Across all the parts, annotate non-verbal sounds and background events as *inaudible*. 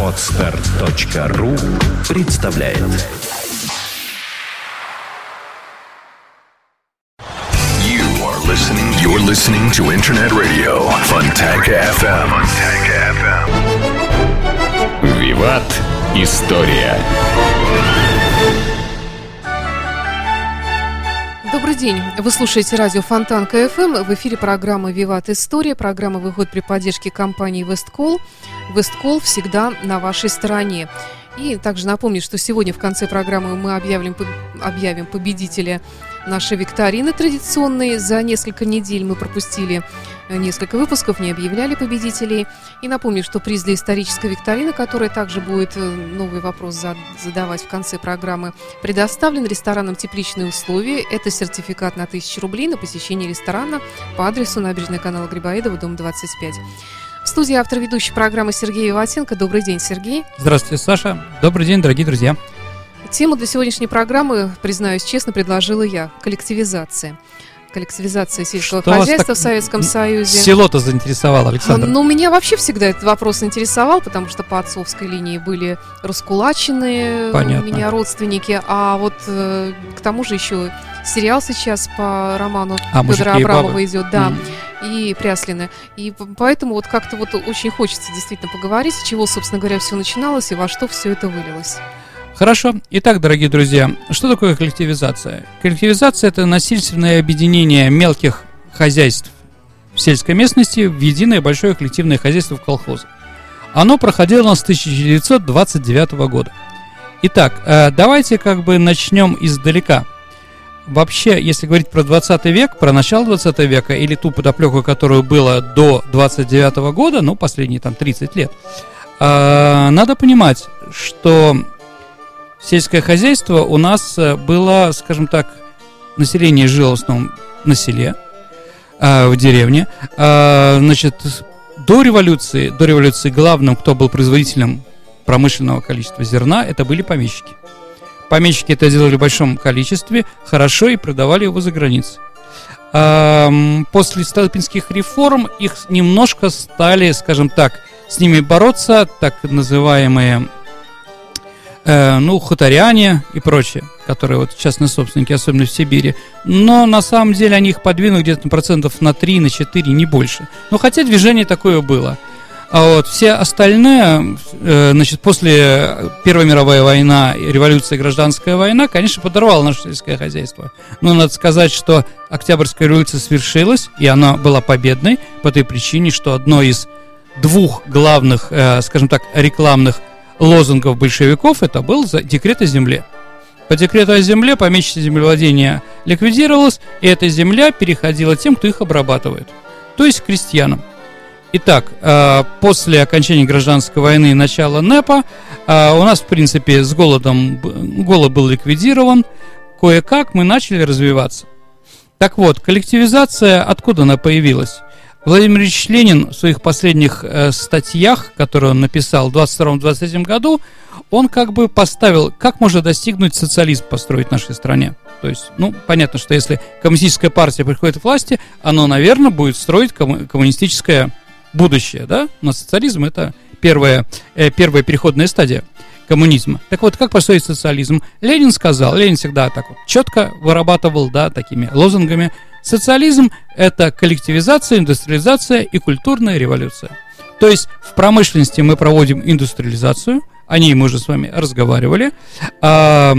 Отстар.ру представляет You are listening. You're listening to Internet Radio Fontanka FM. Fontanka FM. Виват. История. Добрый день. Вы слушаете радио Фонтанка FM. В эфире программа «Виват История». Программа выходит при поддержке компании «Весткол». «Весткол» всегда на вашей стороне. И также напомню, что сегодня в конце программы мы объявим, объявим победителя нашей викторины традиционной. За несколько недель мы пропустили э, несколько выпусков, не объявляли победителей. И напомню, что приз для исторической викторины, которая также будет э, новый вопрос задавать в конце программы, предоставлен рестораном «Тепличные условия». Это сертификат на 1000 рублей на посещение ресторана по адресу набережная канала Грибоедова, дом 25. В студии автор ведущей программы Сергей Виватенко. Добрый день, Сергей. Здравствуйте, Саша. Добрый день, дорогие друзья. Тему для сегодняшней программы, признаюсь честно, предложила я. Коллективизация коллективизация сельского Что хозяйства в Советском Союзе. Село-то заинтересовало, Александр. Ну, меня вообще всегда этот вопрос интересовал, потому что по отцовской линии были раскулаченные Понятно. у меня родственники, а вот э, к тому же еще сериал сейчас по роману а, Федора Абрамова идет, да. Mm и Пряслины. И поэтому вот как-то вот очень хочется действительно поговорить, с чего, собственно говоря, все начиналось и во что все это вылилось. Хорошо. Итак, дорогие друзья, что такое коллективизация? Коллективизация – это насильственное объединение мелких хозяйств в сельской местности в единое большое коллективное хозяйство в колхозе. Оно проходило с 1929 года. Итак, э, давайте как бы начнем издалека. Вообще, если говорить про 20 век, про начало 20 века или ту подоплеку, которую было до 29 года, ну, последние там 30 лет, э, надо понимать, что сельское хозяйство у нас э, было, скажем так, население жило в основном на селе, э, в деревне. Э, значит, до революции, до революции главным, кто был производителем промышленного количества зерна, это были помещики. Помещики это делали в большом количестве, хорошо и продавали его за границей. После столпинских реформ их немножко стали, скажем так, с ними бороться, так называемые э, ну, хуторяне и прочее, которые вот частные собственники, особенно в Сибири. Но на самом деле они их подвинули где-то процентов на 3, на 4, не больше. Но хотя движение такое было. А вот все остальные, э, значит, после Первой мировой войны, революция, гражданская война, конечно, подорвала наше сельское хозяйство. Но надо сказать, что Октябрьская революция свершилась, и она была победной по той причине, что одно из двух главных, э, скажем так, рекламных лозунгов большевиков это был декрет о земле. По декрету о земле помещичье землевладение ликвидировалось, и эта земля переходила тем, кто их обрабатывает, то есть крестьянам. Итак, э, после окончания гражданской войны и начала НЭПа э, у нас, в принципе, с голодом голод был ликвидирован, кое-как мы начали развиваться. Так вот, коллективизация, откуда она появилась? Владимир Ильич Ленин в своих последних э, статьях, которые он написал в 22-23 году, он как бы поставил, как можно достигнуть социализм построить в нашей стране. То есть, ну, понятно, что если коммунистическая партия приходит к власти, оно, наверное, будет строить комму- коммунистическое будущее, да? Но социализм это первая, э, первая переходная стадия коммунизма. Так вот, как построить социализм? Ленин сказал, Ленин всегда так вот четко вырабатывал, да, такими лозунгами – Социализм – это коллективизация, индустриализация и культурная революция. То есть в промышленности мы проводим индустриализацию, о ней мы уже с вами разговаривали. А,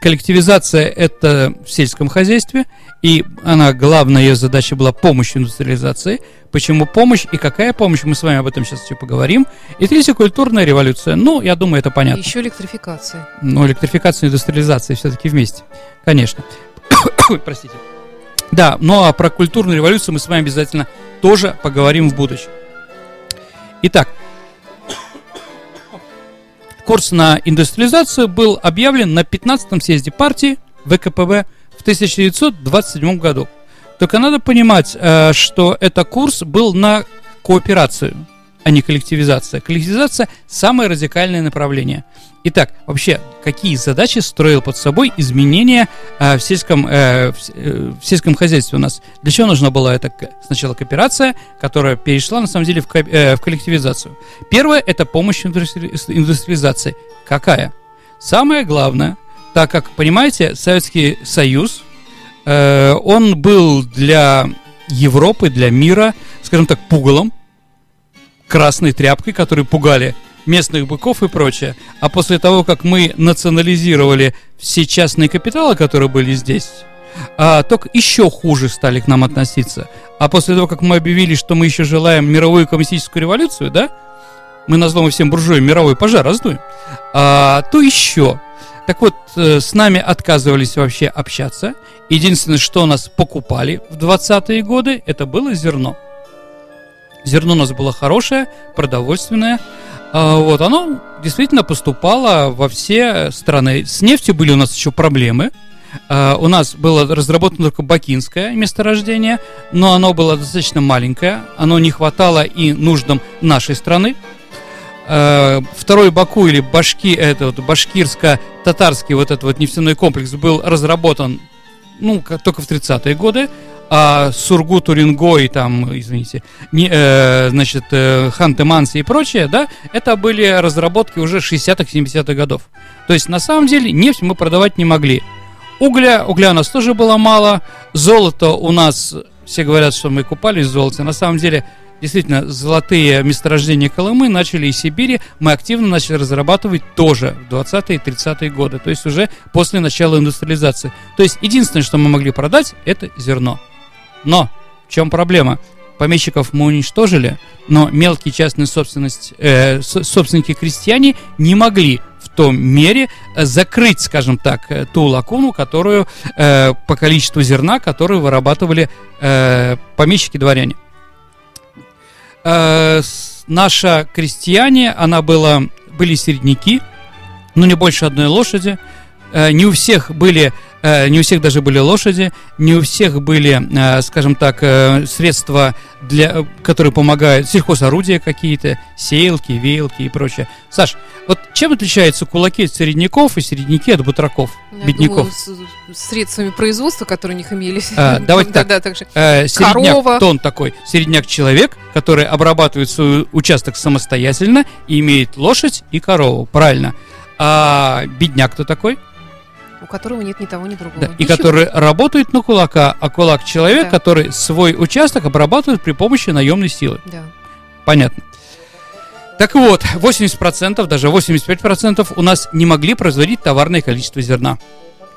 коллективизация – это в сельском хозяйстве, и она, главная ее задача была помощь индустриализации. Почему помощь и какая помощь, мы с вами об этом сейчас еще поговорим. И третья – культурная революция. Ну, я думаю, это понятно. Еще электрификация. Ну, электрификация и индустриализация все-таки вместе, конечно. *coughs* Простите. Да, ну а про культурную революцию мы с вами обязательно тоже поговорим в будущем. Итак, курс на индустриализацию был объявлен на 15-м съезде партии ВКПБ в 1927 году. Только надо понимать, э, что этот курс был на кооперацию. А не коллективизация. Коллективизация – самое радикальное направление. Итак, вообще, какие задачи строил под собой изменения э, в, сельском, э, в, э, в сельском хозяйстве у нас? Для чего нужна была эта сначала кооперация, которая перешла, на самом деле, в, ко, э, в коллективизацию? Первое – это помощь индустри, индустриализации. Какая? Самое главное, так как, понимаете, Советский Союз, э, он был для Европы, для мира, скажем так, пугалом, красной тряпкой, которые пугали местных быков и прочее. А после того, как мы национализировали все частные капиталы, которые были здесь, а, только еще хуже стали к нам относиться. А после того, как мы объявили, что мы еще желаем мировую коммунистическую революцию, да, мы назлом всем буржуям мировой пожар раздуем, а, то еще. Так вот, э, с нами отказывались вообще общаться. Единственное, что нас покупали в 20-е годы, это было зерно. Зерно у нас было хорошее, продовольственное. А, вот, оно действительно поступало во все страны. С нефтью были у нас еще проблемы. Uh, у нас было разработано только бакинское месторождение, но оно было достаточно маленькое, оно не хватало и нуждам нашей страны. Uh, второй Баку или Башки, это вот башкирско-татарский вот этот вот нефтяной комплекс был разработан ну, только в 30-е годы, а Сургут, Уренгой, там, извините, не, э, значит, э, Ханты-Манси и прочее, да, это были разработки уже 60-х, 70-х годов. То есть, на самом деле, нефть мы продавать не могли. Угля, угля у нас тоже было мало, золото у нас, все говорят, что мы купались в золоте, на самом деле, действительно, золотые месторождения Колымы начали из Сибири, мы активно начали разрабатывать тоже в 20-е и 30-е годы, то есть уже после начала индустриализации. То есть единственное, что мы могли продать, это зерно. Но в чем проблема? Помещиков мы уничтожили, но мелкие частные собственность, э, собственники крестьяне не могли в том мере э, закрыть, скажем так, э, ту лакуну, которую э, по количеству зерна, которую вырабатывали э, помещики-дворяне. Э, наша крестьяне, она была, были середняки, но не больше одной лошади. Э, не у всех были Э, не у всех даже были лошади, не у всех были, э, скажем так, средства, для, которые помогают, сельхозорудия какие-то, сеялки, веялки и прочее. Саш, вот чем отличаются кулаки от середняков и середняки от бутраков, Я бедняков? Думаю, с, средствами производства, которые у них имелись. А, *laughs* давайте так. Да, также. Э, середняк, Корова. он такой? Середняк человек, который обрабатывает свой участок самостоятельно и имеет лошадь и корову, правильно. А бедняк кто такой? У которого нет ни того, ни другого. Да, и который работает на кулака, а кулак человек, Да. который свой участок обрабатывает при помощи наемной силы. Да. Понятно. Так вот, 80%, даже 85% у нас не могли производить товарное количество зерна.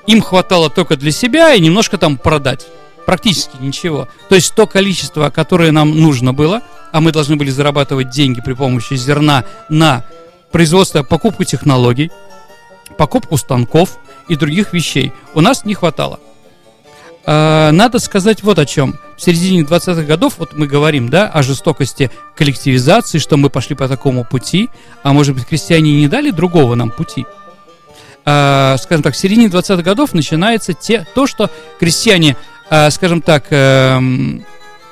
Им хватало только для себя и немножко там продать. Практически ничего. То есть то количество, которое нам нужно было, а мы должны были зарабатывать деньги при помощи зерна на производство, покупку технологий, покупку станков и других вещей, у нас не хватало. А, Надо сказать вот о чем. В середине 20-х годов, вот мы говорим, да, о жестокости коллективизации, что мы пошли по такому пути, а может быть, крестьяне не дали другого нам пути. А, скажем так, в середине 20-х годов начинается те, то, что крестьяне, а, скажем так, эм,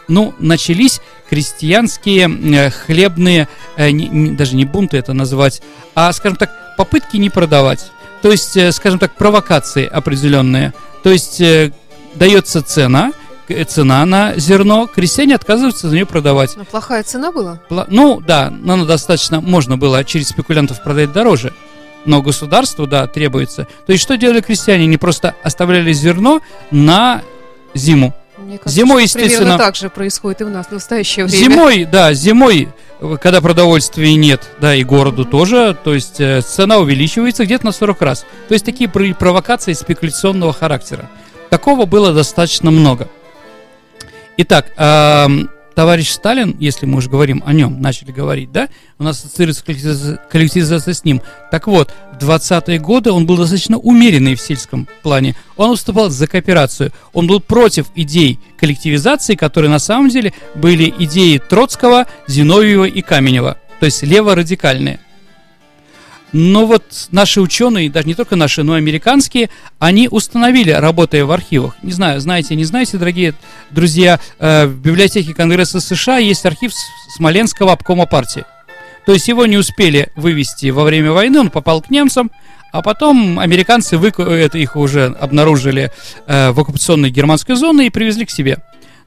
ну, начались крестьянские э, хлебные, э, даже не бунты это называть, а, скажем так, попытки не продавать. То есть, э, скажем так, провокации определенные. То есть, э, дается цена, цена на зерно, крестьяне отказываются за нее продавать. Но плохая цена была? Пла- Ну, да, но она достаточно, можно было через спекулянтов продать дороже. Но государству, да, требуется. То есть, что делали крестьяне? Они просто оставляли зерно на зиму. Мне кажется, Зимой, что примерно естественно- так же происходит и у нас в настоящее время. Зимой, да, зимой, э, когда продовольствия нет, да, и городу тоже, то есть э, цена увеличивается где-то на 40 раз. То есть такие про- провокации спекуляционного характера. Такого было достаточно много. Итак, товарищ Сталин, если мы уже говорим о нем, начали говорить, да, у нас ассоциируется коллективизация, с ним. Так вот, в 20-е годы он был достаточно умеренный в сельском плане. Он выступал за кооперацию. Он был против идей коллективизации, которые на самом деле были идеи Троцкого, Зиновьева и Каменева, то есть леворадикальные. Но вот наши ученые, даже не только наши, но и американские, они установили, работая в архивах. Не знаю, знаете, не знаете, дорогие друзья, э, в библиотеке Конгресса США есть архив Смоленского обкома партии. То есть его не успели вывести во время войны, он попал к немцам, а потом американцы вы, это их уже обнаружили э, в оккупационной германской зоне и привезли к себе.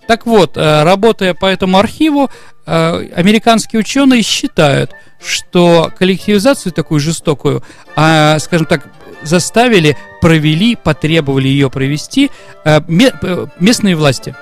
Так вот, э, работая по этому архиву, американские ученые считают, что коллективизацию такую жестокую, а, скажем так, заставили, провели, потребовали ее провести э, местные власти,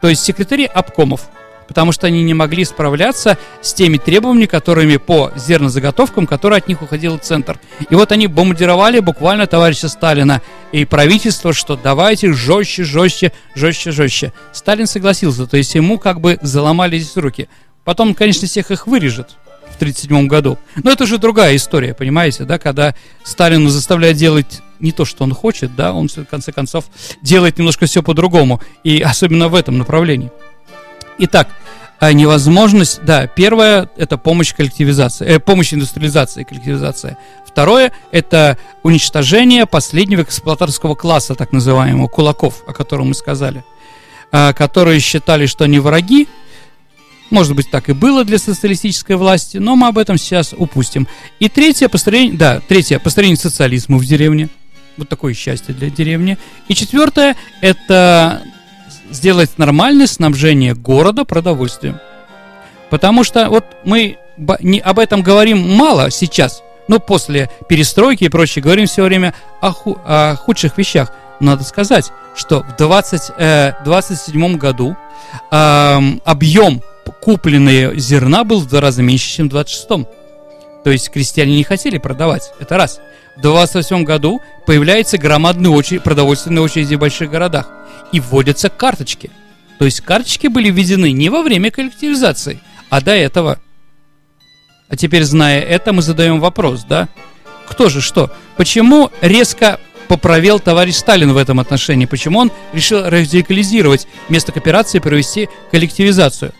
то есть секретари обкомов потому что они не могли справляться с теми требованиями, которыми по зернозаготовкам, которые от них уходил центр. И вот они бомбардировали буквально товарища Сталина и правительство, что давайте жестче, жестче, жестче, жестче. Сталин согласился, то есть ему как бы заломали здесь руки. Потом, конечно, всех их вырежет в 1937 году. Но это уже другая история, понимаете, да, когда Сталину заставляют делать не то, что он хочет, да, он в конце концов делает немножко все по-другому, и особенно в этом направлении. Итак, а невозможность, да, первое это помощь коллективизации, э, помощь индустриализации, коллективизация. Второе это уничтожение последнего эксплуататорского класса, так называемого, кулаков, о котором мы сказали, э, которые считали, что они враги, может быть, так и было для социалистической власти, но мы об этом сейчас упустим. И третье построение, да, третье построение социализма в деревне. Вот такое счастье для деревни. И четвертое это сделать нормальное снабжение города продовольствием. Потому что вот мы не, об этом говорим мало сейчас, но после перестройки и прочее говорим все время о, ху, о худших вещах. Надо сказать, что в 20, э, 27 году э, объем купленного зерна был в два раза меньше, чем в 26 То есть крестьяне не хотели продавать. Это раз. В 28 году появляется громадная очередь, продовольственная очередь в больших городах и вводятся карточки. То есть карточки были введены не во время коллективизации, а до этого. А теперь, зная это, мы задаем вопрос, да? Кто же что? Почему резко поправил товарищ Сталин в этом отношении? Почему он решил радикализировать вместо кооперации провести коллективизацию?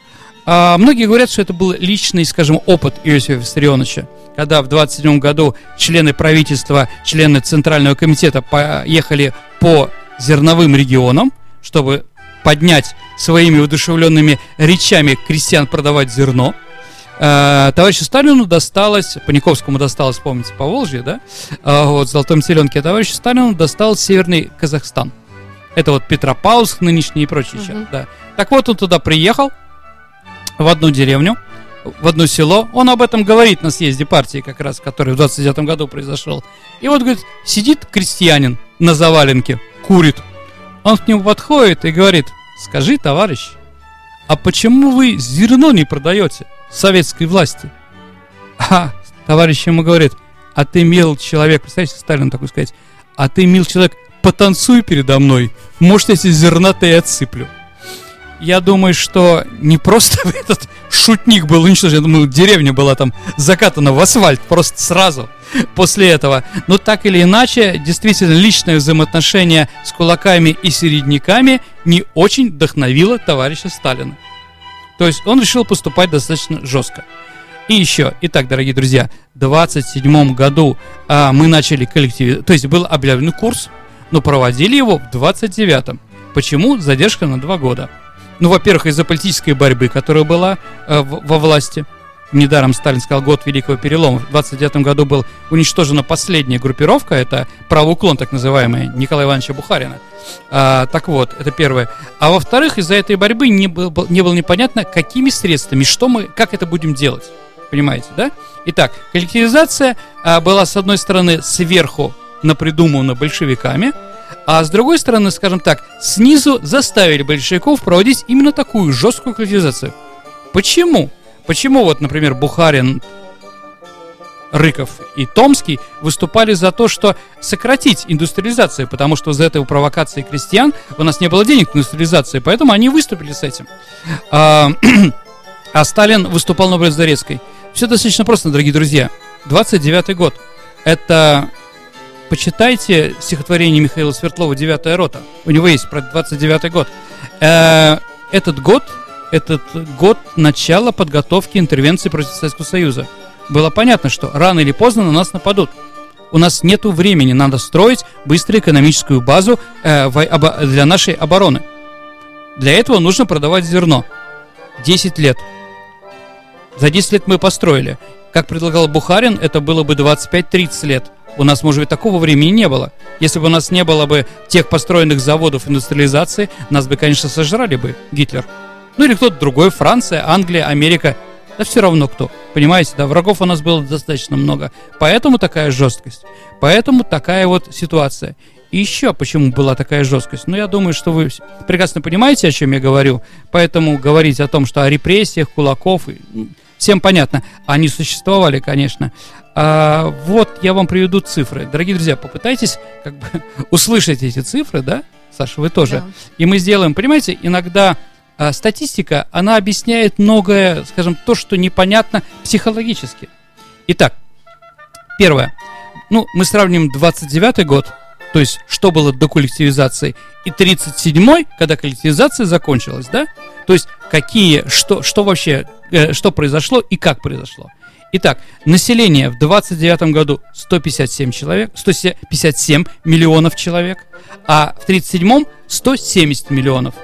А многие говорят, что это был личный, скажем, опыт Иосифа Виссарионовича, когда в 27 году члены правительства, члены Центрального комитета поехали по зерновым регионам, чтобы поднять своими удушевленными речами крестьян продавать зерно. Э, товарищу Сталину досталось, Паниковскому досталось, помните, по Волжье, да? Э, вот, Золотом Селенке. А товарищу Сталину достался Северный Казахстан. Это вот Петропавловск нынешний и прочее. Uh-huh. да. Так вот, он туда приехал, в одну деревню, в одно село. Он об этом говорит на съезде партии, как раз, который в 29 году произошел. И вот, говорит, сидит крестьянин на заваленке, курит. Он к нему подходит и говорит, скажи, товарищ, а почему вы зерно не продаете советской власти? А товарищ ему говорит, а ты, мил человек, представьте, Сталин такой сказать, а ты, мил человек, потанцуй передо мной, может, эти зерна-то и отсыплю я думаю, что не просто этот шутник был уничтожен, я думаю, деревня была там закатана в асфальт просто сразу после этого. Но так или иначе, действительно, личное взаимоотношение с кулаками и середняками не очень вдохновило товарища Сталина. То есть он решил поступать достаточно жестко. И еще, итак, дорогие друзья, в 27 году а, мы начали коллектив, то есть был объявлен курс, но проводили его в 29-м. Почему? Задержка на два года. Ну, во-первых, из-за политической борьбы, которая была э, в, во власти. Недаром Сталин сказал год Великого Перелома. В 29 году был уничтожена последняя группировка, это правоуклон так называемый, Николая Ивановича Бухарина. А, так вот, это первое. А во-вторых, из-за этой борьбы не, был, не было непонятно, какими средствами, что мы, как это будем делать. Понимаете, да? Итак, коллективизация а, была, с одной стороны, сверху напридумана большевиками, а с другой стороны, скажем так, снизу заставили большевиков проводить именно такую жесткую коллективизацию. Почему? Почему вот, например, Бухарин, Рыков и Томский выступали за то, что сократить индустриализацию, потому что за этой провокации крестьян у нас не было денег на индустриализацию, поэтому они выступили с этим. А, *clears throat* а Сталин выступал на Зарецкой. Все достаточно просто, дорогие друзья. 29 год. Это почитайте стихотворение Михаила Свердлова «Девятая рота». У него есть про 29 год. Э, этот год, этот год начала подготовки интервенции против Советского Союза. было понятно, что рано или поздно на нас нападут. У нас нет времени, надо строить быструю экономическую базу э, для нашей обороны. Для этого нужно продавать зерно. 10 лет. За 10 лет мы построили. Как предлагал Бухарин, это было бы 25-30 лет. У нас, может быть, такого времени не было. Если бы у нас не было бы тех построенных заводов индустриализации, нас бы, конечно, сожрали бы Гитлер. Ну или кто-то другой, Франция, Англия, Америка. Да все равно кто. Понимаете, да, врагов у нас было достаточно много. Поэтому такая жесткость. Поэтому такая вот ситуация. И еще почему была такая жесткость? Ну, я думаю, что вы прекрасно понимаете, о чем я говорю. Поэтому говорить о том, что о репрессиях, кулаков, всем понятно. Они существовали, конечно. А, вот я вам приведу цифры. Дорогие друзья, попытайтесь как бы *laughs* услышать эти цифры, да? Саша, вы тоже. Да. И мы сделаем, понимаете, иногда а, статистика, она объясняет многое, скажем, то, что непонятно психологически. Итак, первое. Ну, мы сравним 29 год, то есть что было до коллективизации, и 37-й, когда коллективизация закончилась, да? То есть какие, что, что вообще, э, что произошло и как произошло. Итак, население в 29 году 157 человек, 157 миллионов человек, а в 37-м 170 миллионов.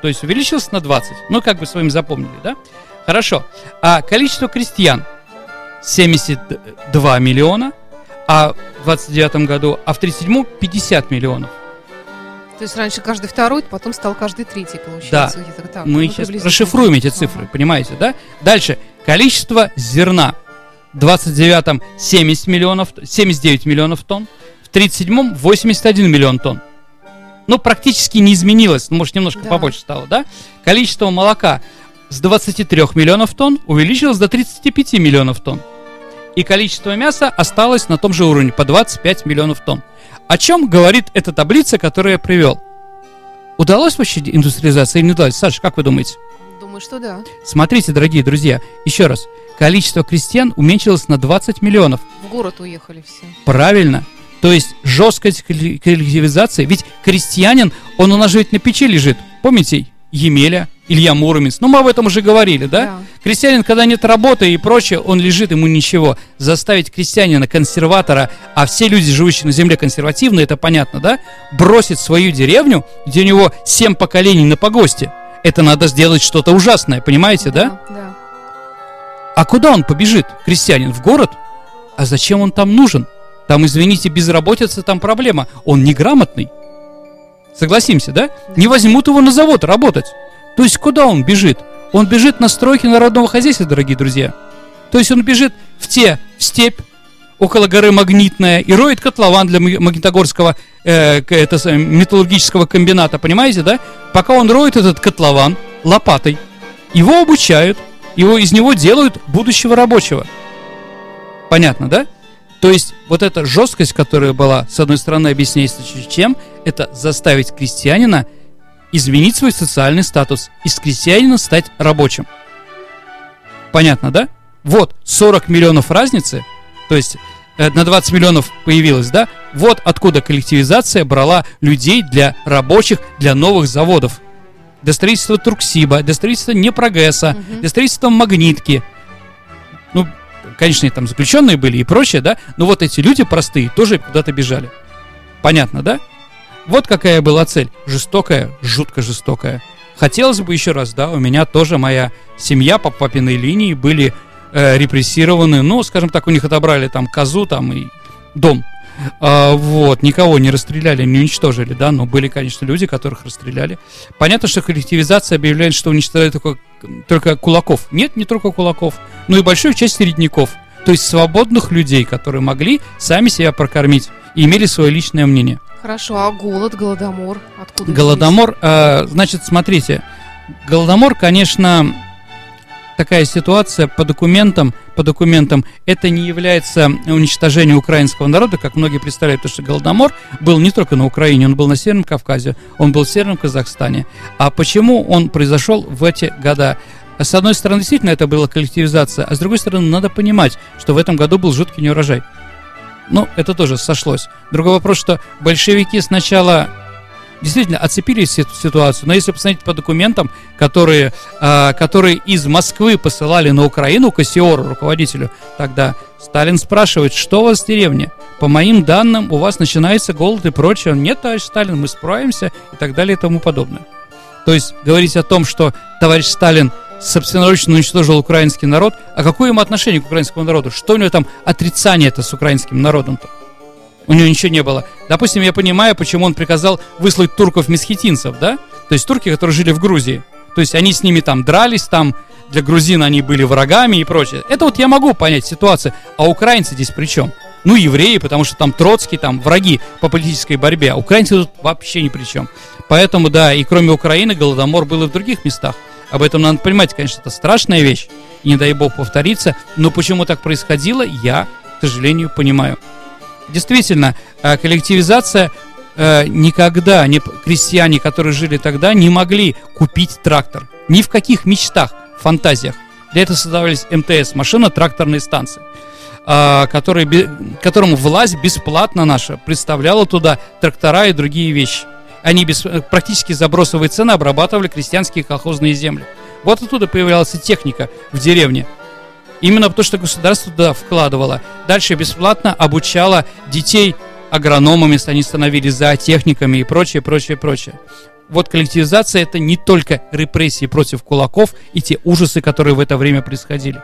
То есть увеличилось на 20. Ну, как бы с вами запомнили, да? Хорошо. А количество крестьян 72 миллиона, а в 29 году, а в 37-м 50 миллионов. То есть раньше каждый второй, потом стал каждый третий, получается. Да, так, мы ну, сейчас расшифруем эти цифры, ага. понимаете, да? Дальше, количество зерна. В 29-м 70 миллионов, 79 миллионов тонн, в 37-м 81 миллион тонн. Ну, практически не изменилось, ну, может, немножко да. побольше стало, да? Количество молока с 23 миллионов тонн увеличилось до 35 миллионов тонн и количество мяса осталось на том же уровне, по 25 миллионов тонн. О чем говорит эта таблица, которую я привел? Удалось вообще индустриализация или не удалось? Саша, как вы думаете? Думаю, что да. Смотрите, дорогие друзья, еще раз. Количество крестьян уменьшилось на 20 миллионов. В город уехали все. Правильно. То есть жесткость коллективизации. Ведь крестьянин, он у нас же ведь на печи лежит. Помните? Емеля, Илья Муромец. Ну, мы об этом уже говорили, да? да? Крестьянин, когда нет работы и прочее, он лежит, ему ничего. Заставить крестьянина, консерватора, а все люди, живущие на земле, консервативные, это понятно, да? Бросить свою деревню, где у него семь поколений на погосте. Это надо сделать что-то ужасное, понимаете, да? Да. да. А куда он побежит, крестьянин? В город? А зачем он там нужен? Там, извините, безработица, там проблема. Он неграмотный. Согласимся, да? Не возьмут его на завод работать. То есть куда он бежит? Он бежит на стройки народного хозяйства, дорогие друзья. То есть он бежит в те, в степь, около горы Магнитная, и роет котлован для Магнитогорского э, это, металлургического комбината, понимаете, да? Пока он роет этот котлован лопатой, его обучают, его, из него делают будущего рабочего. Понятно, да? То есть вот эта жесткость, которая была, с одной стороны, объясняется чем, это заставить крестьянина изменить свой социальный статус, из крестьянина стать рабочим. Понятно, да? Вот 40 миллионов разницы, то есть э, на 20 миллионов появилось, да? Вот откуда коллективизация брала людей для рабочих, для новых заводов. Для строительства Турксиба, для строительства Непрогресса, угу. для строительства Магнитки. Ну, конечно, там заключенные были и прочее, да? Но вот эти люди простые тоже куда-то бежали. Понятно, да? Вот какая была цель. Жестокая, жутко жестокая. Хотелось бы еще раз, да, у меня тоже моя семья по папиной линии были э, репрессированы. Ну, скажем так, у них отобрали там козу там и дом. А, вот, никого не расстреляли, не уничтожили, да, но были, конечно, люди, которых расстреляли. Понятно, что коллективизация объявляет, что уничтожали только, только кулаков. Нет, не только кулаков, но и большую часть середняков. То есть свободных людей, которые могли сами себя прокормить и имели свое личное мнение. Хорошо, а голод, голодомор, откуда? Голодомор, э, значит, смотрите, голодомор, конечно, такая ситуация по документам, по документам, это не является уничтожением украинского народа, как многие представляют, потому что Голодомор был не только на Украине, он был на Северном Кавказе, он был в Северном Казахстане. А почему он произошел в эти года? С одной стороны, действительно, это была коллективизация, а с другой стороны, надо понимать, что в этом году был жуткий неурожай. Ну, это тоже сошлось. Другой вопрос, что большевики сначала действительно оцепили ситуацию. Но если посмотреть по документам, которые, э, которые из Москвы посылали на Украину Кассиору, руководителю, тогда Сталин спрашивает, что у вас в деревне? По моим данным, у вас начинается голод и прочее. Нет, товарищ Сталин, мы справимся и так далее и тому подобное. То есть говорить о том, что товарищ Сталин собственноручно уничтожил украинский народ, а какое ему отношение к украинскому народу? Что у него там отрицание это с украинским народом-то? У него ничего не было. Допустим, я понимаю, почему он приказал выслать турков-месхетинцев, да? То есть турки, которые жили в Грузии. То есть они с ними там дрались, там для грузин они были врагами и прочее. Это вот я могу понять ситуацию. А украинцы здесь при чем? Ну, евреи, потому что там Троцкий, там враги по политической борьбе. А украинцы тут вообще ни при чем. Поэтому, да, и кроме Украины, Голодомор был и в других местах. Об этом надо понимать, конечно, это страшная вещь. Не дай бог повториться. Но почему так происходило, я, к сожалению, понимаю. Действительно, э, коллективизация э, никогда не, крестьяне, которые жили тогда, не могли купить трактор. Ни в каких мечтах, фантазиях. Для этого создавались МТС, машина-тракторные станции, э, которые, которому власть бесплатно наша представляла туда трактора и другие вещи. Они без, практически забросовые цены обрабатывали крестьянские колхозные земли. Вот оттуда появлялась техника в деревне. Именно потому, что государство туда вкладывало. Дальше бесплатно обучало детей агрономами, они становились зоотехниками и прочее, прочее, прочее. Вот коллективизация это не только репрессии против кулаков и те ужасы, которые в это время происходили.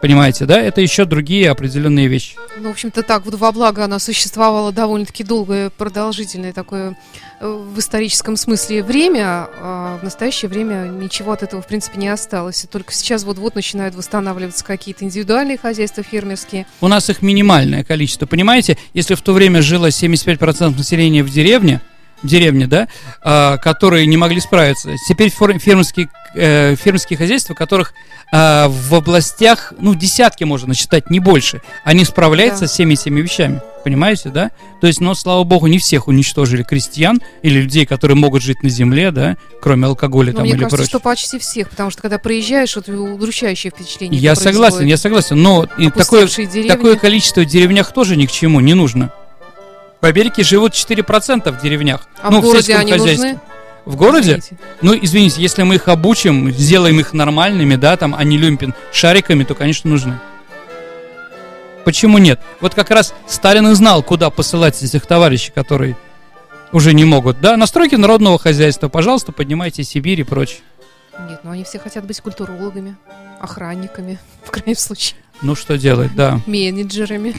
Понимаете, да? Это еще другие определенные вещи. Ну, в общем-то, так, вот во благо она существовала довольно-таки долгое, продолжительное такое э, в историческом смысле время, а в настоящее время ничего от этого, в принципе, не осталось. И только сейчас вот-вот начинают восстанавливаться какие-то индивидуальные хозяйства фермерские. У нас их минимальное количество, понимаете? Если в то время жило 75% населения в деревне, деревне, да, а, которые не могли справиться. Теперь фермерские, э, фермерские хозяйства, которых а, в областях, ну, десятки можно насчитать, не больше, они справляются да. с всеми этими вещами. Понимаете, да? То есть, но, слава богу, не всех уничтожили крестьян или людей, которые могут жить на земле, да, кроме алкоголя ну, там мне или кажется, прочее. что почти всех, потому что когда проезжаешь, вот удручающее впечатление. Я согласен, я согласен, но такое, такое количество в деревнях тоже ни к чему не нужно. В Америке живут 4% в деревнях. А ну, в городе в они хозяйстве. нужны? В городе? Извините. Ну, извините, если мы их обучим, сделаем их нормальными, да, там, а не люмпин шариками, то, конечно, нужны. Почему нет? Вот как раз Сталин и знал, куда посылать этих товарищей, которые уже не могут. Да, настройки народного хозяйства, пожалуйста, поднимайте Сибирь и прочее. Нет, ну они все хотят быть культурологами, охранниками, *laughs* в крайнем случае. Ну, что делать, да. *laughs* Менеджерами.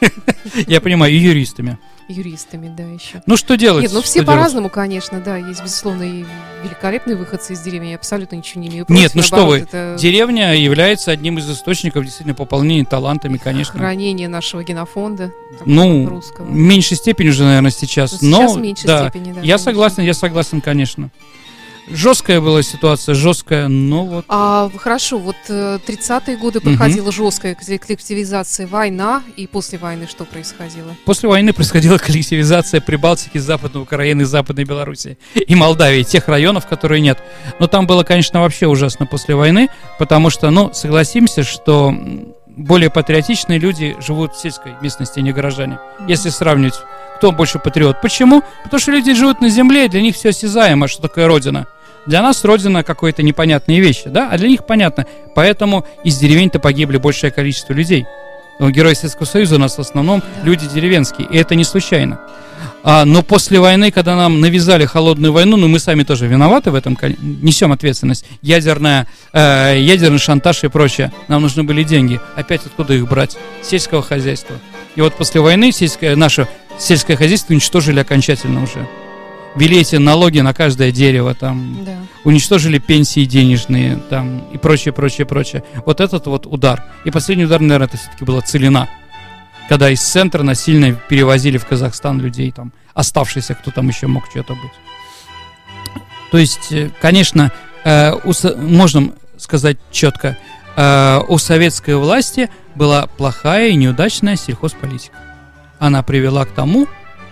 *laughs* Я понимаю, и юристами юристами, да, еще. Ну, что делать? Нет, ну все по-разному, конечно, да. Есть, безусловно, и великолепные выходцы из деревни. Я абсолютно ничего не имею против. Нет, ну что вы, это... деревня является одним из источников действительно пополнения талантами, конечно. Хранение нашего генофонда. Ну, русского. в меньшей степени уже, наверное, сейчас. Ну, сейчас но, в меньшей да, степени, да. Я конечно. согласен, я согласен, конечно. Жесткая была ситуация, жесткая, но вот... А, хорошо, вот 30-е э, годы проходила угу. жесткая коллективизация, война, и после войны что происходило? После войны происходила *laughs* коллективизация Прибалтики, Западной Украины, Западной Белоруссии и Молдавии, тех районов, которые нет. Но там было, конечно, вообще ужасно после войны, потому что, ну, согласимся, что более патриотичные люди живут в сельской местности, а не горожане. Mm-hmm. Если сравнивать, кто больше патриот. Почему? Потому что люди живут на земле, и для них все осязаемо, что такое родина. Для нас родина какой-то непонятные вещи, да, а для них понятно. Поэтому из деревень-то погибли большее количество людей. Но герои Советского Союза у нас в основном люди деревенские, и это не случайно. А, но после войны, когда нам навязали холодную войну, ну мы сами тоже виноваты в этом, несем ответственность. Ядерная, э, ядерный шантаж и прочее. Нам нужны были деньги. Опять откуда их брать? Сельского хозяйства. И вот после войны сельское, наше сельское хозяйство уничтожили окончательно уже ввели эти налоги на каждое дерево, там, да. уничтожили пенсии денежные, там, и прочее, прочее, прочее. Вот этот вот удар. И последний удар, наверное, это все-таки была Целина. Когда из центра насильно перевозили в Казахстан людей, там, оставшиеся, кто там еще мог что-то быть. То есть, э, конечно, э, у, можно сказать четко, э, у советской власти была плохая и неудачная сельхозполитика. Она привела к тому,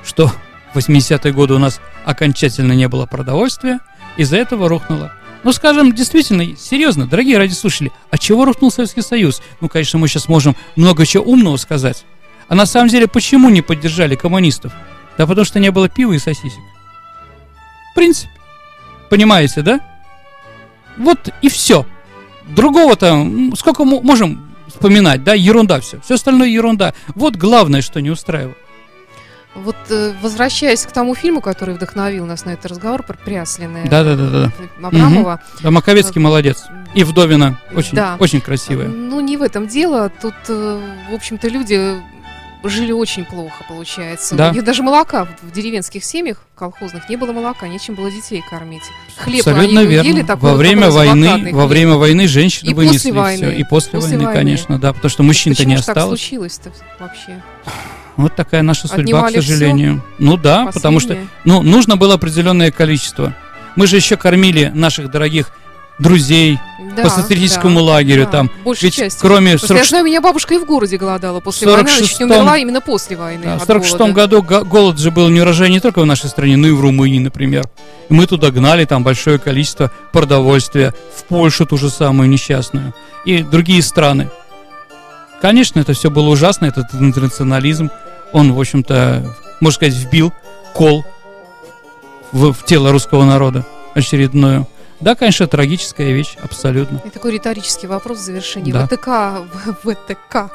что в 80-е годы у нас окончательно не было продовольствия, из-за этого рухнуло. Ну, скажем, действительно, серьезно, дорогие радиослушатели, от чего рухнул Советский Союз? Ну, конечно, мы сейчас можем много чего умного сказать. А на самом деле, почему не поддержали коммунистов? Да потому что не было пива и сосисек. В принципе. Понимаете, да? Вот и все. Другого-то сколько мо- можем вспоминать, да, ерунда все. Все остальное ерунда. Вот главное, что не устраивает. Вот э, возвращаясь к тому фильму, который вдохновил нас на этот разговор про Пряслина Да-да-да-да. Абрамова, Да, Маковецкий молодец. И Вдовина очень, Да. очень красивая. Ну, не в этом дело. Тут, э, в общем-то, люди жили очень плохо, получается. Да. У них даже молока в деревенских семьях колхозных не было молока, нечем было детей кормить. Хлеб Абсолютно они верно. ели такой во вот время такой войны, блокадный во хлеб. время войны женщины И вынесли после войны. все. И после, После войны, войны. конечно, да, потому что мужчин-то Почему не ж так осталось. случилось-то вообще? Вот такая наша судьба, Отнимали к сожалению. Ну да, потому что Последнее. ну, нужно было определенное количество. Мы же еще кормили наших дорогих друзей Да, по стратегическому да, ами да, там. большей Ведь частью. кроме Потому что 40 я знаю, у меня бабушка и в городе голодала после войны, она чуть не 46-м умерла именно после войны. Да, в от 46 голода. году го- голод же был неурожай не только в нашей стране, но и в Румынии, например. И мы туда гнали там большое количество продовольствия, в Польшу ту же самую несчастную, и другие страны. Конечно, это все было ужасно, этот интернационализм, он, в общем-то, можно сказать, вбил кол в, в тело русского народа очередную. Да, конечно, трагическая вещь, абсолютно. И такой риторический вопрос в завершении. Да. ВТК, ВТК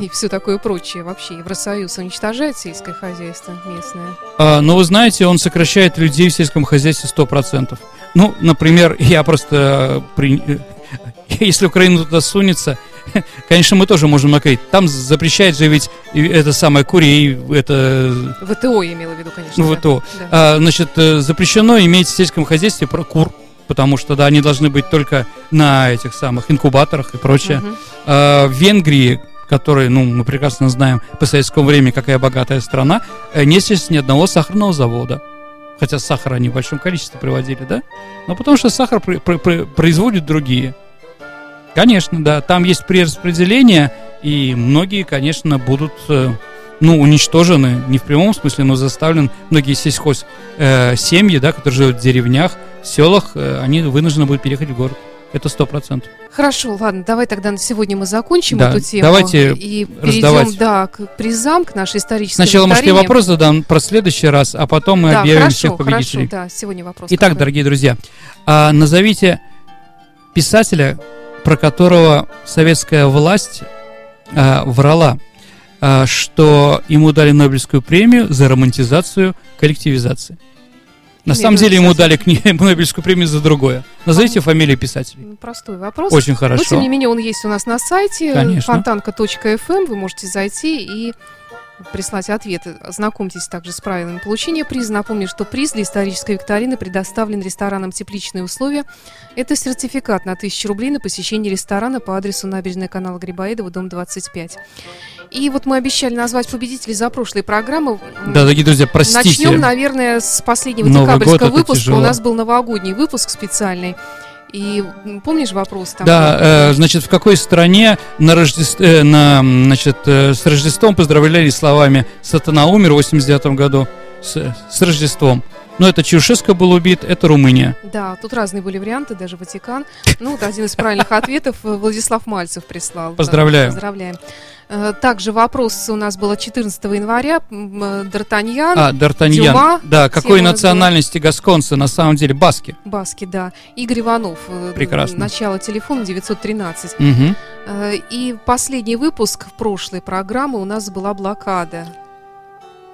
и все такое прочее вообще. Евросоюз уничтожает сельское хозяйство местное. А, но вы знаете, он сокращает людей в сельском хозяйстве 100%. Ну, например, я просто... э, при- э, *laughs* Если Украина туда сунется, *laughs* конечно, мы тоже можем накрыть. Там запрещает же ведь это самое курей, это... ВТО имела в виду, конечно. Ну. ВТО. Да. А, значит, э, запрещено иметь в сельском хозяйстве кур, потому что, да, они должны быть только на этих самых инкубаторах и прочее. Мгм. А, в Венгрии, которой, ну, мы прекрасно знаем по советскому времени, какая богатая страна, э, не здесь ни одного сахарного завода. Хотя сахара они в большом количестве приводили, да? Но потому что сахар при- при- при- производят другие. Конечно, да, там есть перераспределение, и многие, конечно, будут, э, ну, уничтожены, не в прямом смысле, но заставлен многие сельхоз э, семьи, да, которые живут в деревнях, в селах, э, они вынуждены будут переехать в город. Это сто процентов. Хорошо, ладно, давай тогда на сегодня мы закончим Да, эту тему. давайте и раздавать. перейдем, да, к призам, к нашей исторической Сначала, может, я вопрос задам про следующий раз, а потом мы да, объявим хорошо, всех победителей. Хорошо, да, сегодня вопрос. Итак, какой? дорогие друзья, а, назовите писателя, про которого советская власть а, врала, а, что ему дали Нобелевскую премию за романтизацию коллективизации. На Имя самом деле ему дали кни- *laughs* Нобелевскую премию за другое. Назовите писателей. Ну, Простой вопрос. Очень Но, хорошо. тем не менее, он есть у нас на сайте Конечно. фонтанка.фм. Вы можете зайти и прислать ответы. Ознакомьтесь также с правилами получения приза. Напомню, что приз для исторической викторины предоставлен рестораном «Тепличные условия». Это сертификат на 1000 рублей на посещение ресторана по адресу набережная канала Грибоедова, дом 25. И вот мы обещали назвать победителей за прошлые программы. Да, дорогие друзья, простите. Начнем, наверное, с последнего Новый декабрьского год выпуска. тяжело. У нас был новогодний выпуск специальный. И помнишь вопрос там? Да, э, значит, в какой стране на Рождество, э, на, значит, э, с Рождеством поздравляли словами «Сатана умер в 89 году». С, с Рождеством. Но это Чаушеско был убит, это Румыния. Да, тут разные были варианты, даже Ватикан. Ну, вот один из правильных ответов э, Владислав Мальцев прислал. Да, Поздравляю. Поздравляем. Э, Также вопрос у нас было 14 января. Э, Д'Артаньян, А, Д'Артаньян. Дюма. Да, какой национальности гасконцы? На самом деле баски. Баски, да. Игорь Иванов. э, Прекрасно. Начало телефона 913. Мгм. Э, И последний выпуск в прошлой программы у нас была блокада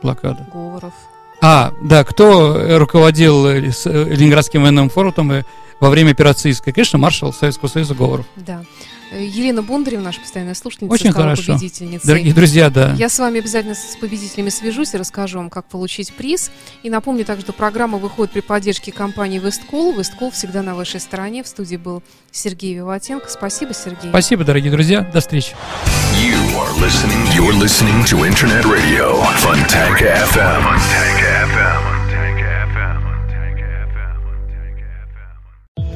Блокада. Говоров. А, да, кто руководил Ленинградским военным фронтом э, во время операции? Конечно, маршал Советского Союза Говоров. Да. Елена Бондарева, наша постоянная слушательница, Очень стала хорошо. победительницей. Дорогие друзья, да. Я с вами обязательно с победителями свяжусь и расскажу вам, как получить приз. И напомню также, что программа выходит при поддержке компании Весткол. Весткол всегда на вашей стороне. В студии был Сергей Виватенко. Спасибо, Сергей. Спасибо, дорогие друзья. До встречи. You are listening. You're listening to Internet Radio Fontanka FM. Fontanka FM.